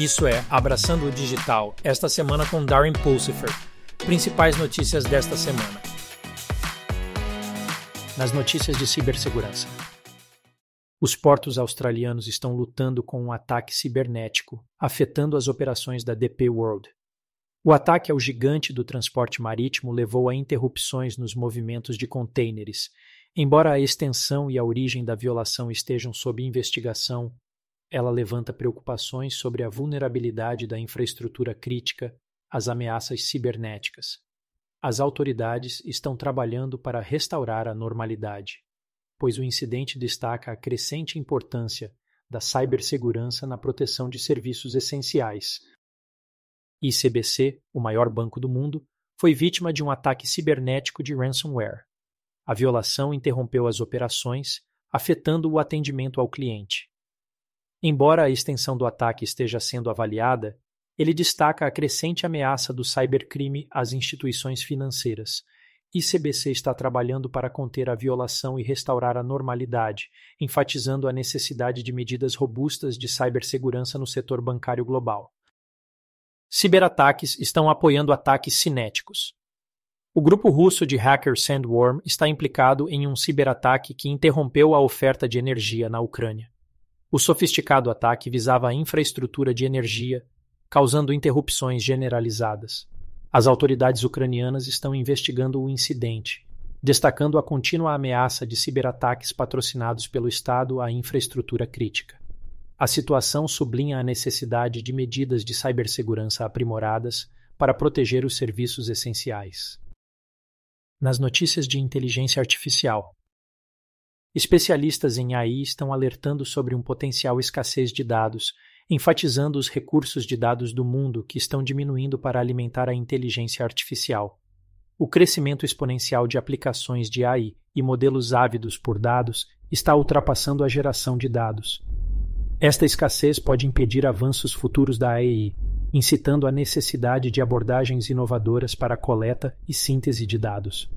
Isso é Abraçando o Digital, esta semana com Darren Pulsifer. Principais notícias desta semana. Nas notícias de cibersegurança. Os portos australianos estão lutando com um ataque cibernético, afetando as operações da DP World. O ataque ao gigante do transporte marítimo levou a interrupções nos movimentos de contêineres. Embora a extensão e a origem da violação estejam sob investigação, ela levanta preocupações sobre a vulnerabilidade da infraestrutura crítica às ameaças cibernéticas. As autoridades estão trabalhando para restaurar a normalidade, pois o incidente destaca a crescente importância da cibersegurança na proteção de serviços essenciais. ICBC, o maior banco do mundo, foi vítima de um ataque cibernético de ransomware. A violação interrompeu as operações, afetando o atendimento ao cliente. Embora a extensão do ataque esteja sendo avaliada, ele destaca a crescente ameaça do cybercrime às instituições financeiras. ICBC está trabalhando para conter a violação e restaurar a normalidade, enfatizando a necessidade de medidas robustas de cibersegurança no setor bancário global. Ciberataques estão apoiando ataques cinéticos. O grupo russo de hacker Sandworm está implicado em um ciberataque que interrompeu a oferta de energia na Ucrânia. O sofisticado ataque visava a infraestrutura de energia, causando interrupções generalizadas. As autoridades ucranianas estão investigando o incidente, destacando a contínua ameaça de ciberataques patrocinados pelo Estado à infraestrutura crítica. A situação sublinha a necessidade de medidas de cibersegurança aprimoradas para proteger os serviços essenciais. Nas notícias de inteligência artificial, Especialistas em AI estão alertando sobre um potencial escassez de dados, enfatizando os recursos de dados do mundo que estão diminuindo para alimentar a inteligência artificial. O crescimento exponencial de aplicações de AI e modelos ávidos por dados está ultrapassando a geração de dados. Esta escassez pode impedir avanços futuros da AI, incitando a necessidade de abordagens inovadoras para a coleta e síntese de dados.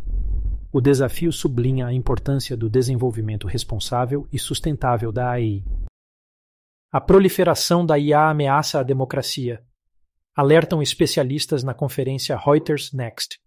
O desafio sublinha a importância do desenvolvimento responsável e sustentável da AI. A proliferação da IA ameaça a democracia. Alertam especialistas na conferência Reuters Next.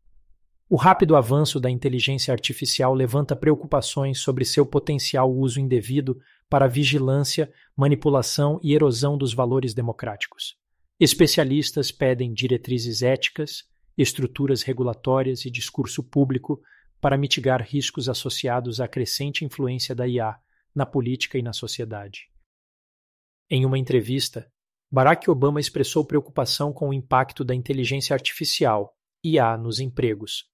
O rápido avanço da inteligência artificial levanta preocupações sobre seu potencial uso indevido para vigilância, manipulação e erosão dos valores democráticos. Especialistas pedem diretrizes éticas, estruturas regulatórias e discurso público para mitigar riscos associados à crescente influência da IA na política e na sociedade. Em uma entrevista, Barack Obama expressou preocupação com o impacto da inteligência artificial, IA, nos empregos.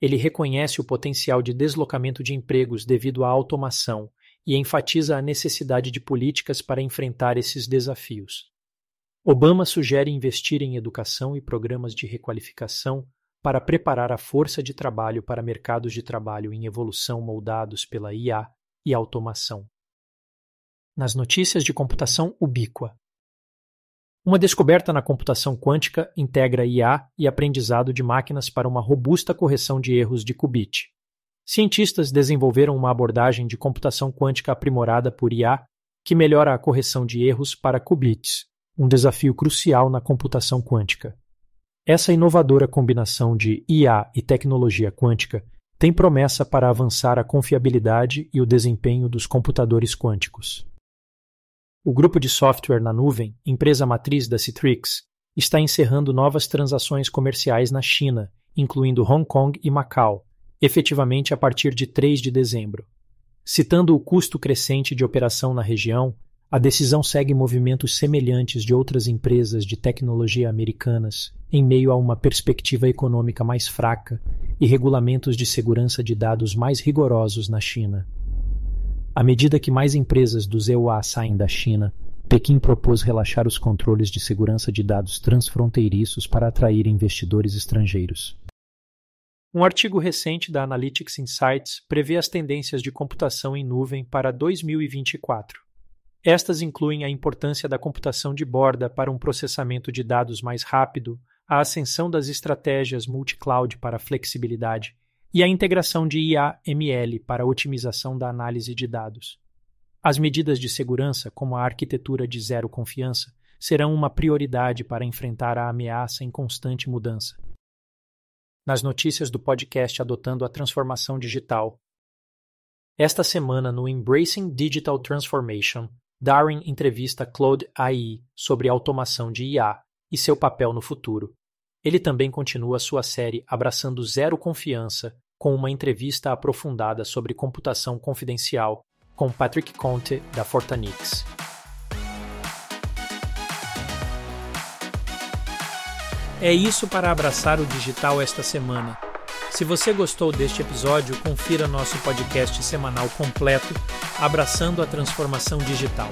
Ele reconhece o potencial de deslocamento de empregos devido à automação e enfatiza a necessidade de políticas para enfrentar esses desafios. Obama sugere investir em educação e programas de requalificação para preparar a força de trabalho para mercados de trabalho em evolução moldados pela IA e automação. Nas notícias de computação ubíqua. Uma descoberta na computação quântica integra IA e aprendizado de máquinas para uma robusta correção de erros de qubit. Cientistas desenvolveram uma abordagem de computação quântica aprimorada por IA que melhora a correção de erros para qubits, um desafio crucial na computação quântica. Essa inovadora combinação de IA e tecnologia quântica tem promessa para avançar a confiabilidade e o desempenho dos computadores quânticos. O grupo de software na nuvem, empresa matriz da Citrix, está encerrando novas transações comerciais na China, incluindo Hong Kong e Macau, efetivamente a partir de 3 de dezembro. Citando o custo crescente de operação na região, a decisão segue movimentos semelhantes de outras empresas de tecnologia americanas, em meio a uma perspectiva econômica mais fraca e regulamentos de segurança de dados mais rigorosos na China. À medida que mais empresas do EUA saem da China, Pequim propôs relaxar os controles de segurança de dados transfronteiriços para atrair investidores estrangeiros. Um artigo recente da Analytics Insights prevê as tendências de computação em nuvem para 2024. Estas incluem a importância da computação de borda para um processamento de dados mais rápido, a ascensão das estratégias multi-cloud para flexibilidade e a integração de IA/ML para otimização da análise de dados. As medidas de segurança, como a arquitetura de zero confiança, serão uma prioridade para enfrentar a ameaça em constante mudança. Nas notícias do podcast Adotando a Transformação Digital. Esta semana, no Embracing Digital Transformation, Darwin entrevista Claude AI sobre automação de IA e seu papel no futuro. Ele também continua sua série Abraçando Zero Confiança com uma entrevista aprofundada sobre computação confidencial com Patrick Conte, da Fortanix. É isso para abraçar o digital esta semana. Se você gostou deste episódio, confira nosso podcast semanal completo Abraçando a Transformação Digital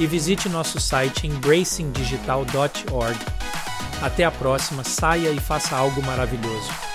e visite nosso site embracingdigital.org. Até a próxima, saia e faça algo maravilhoso.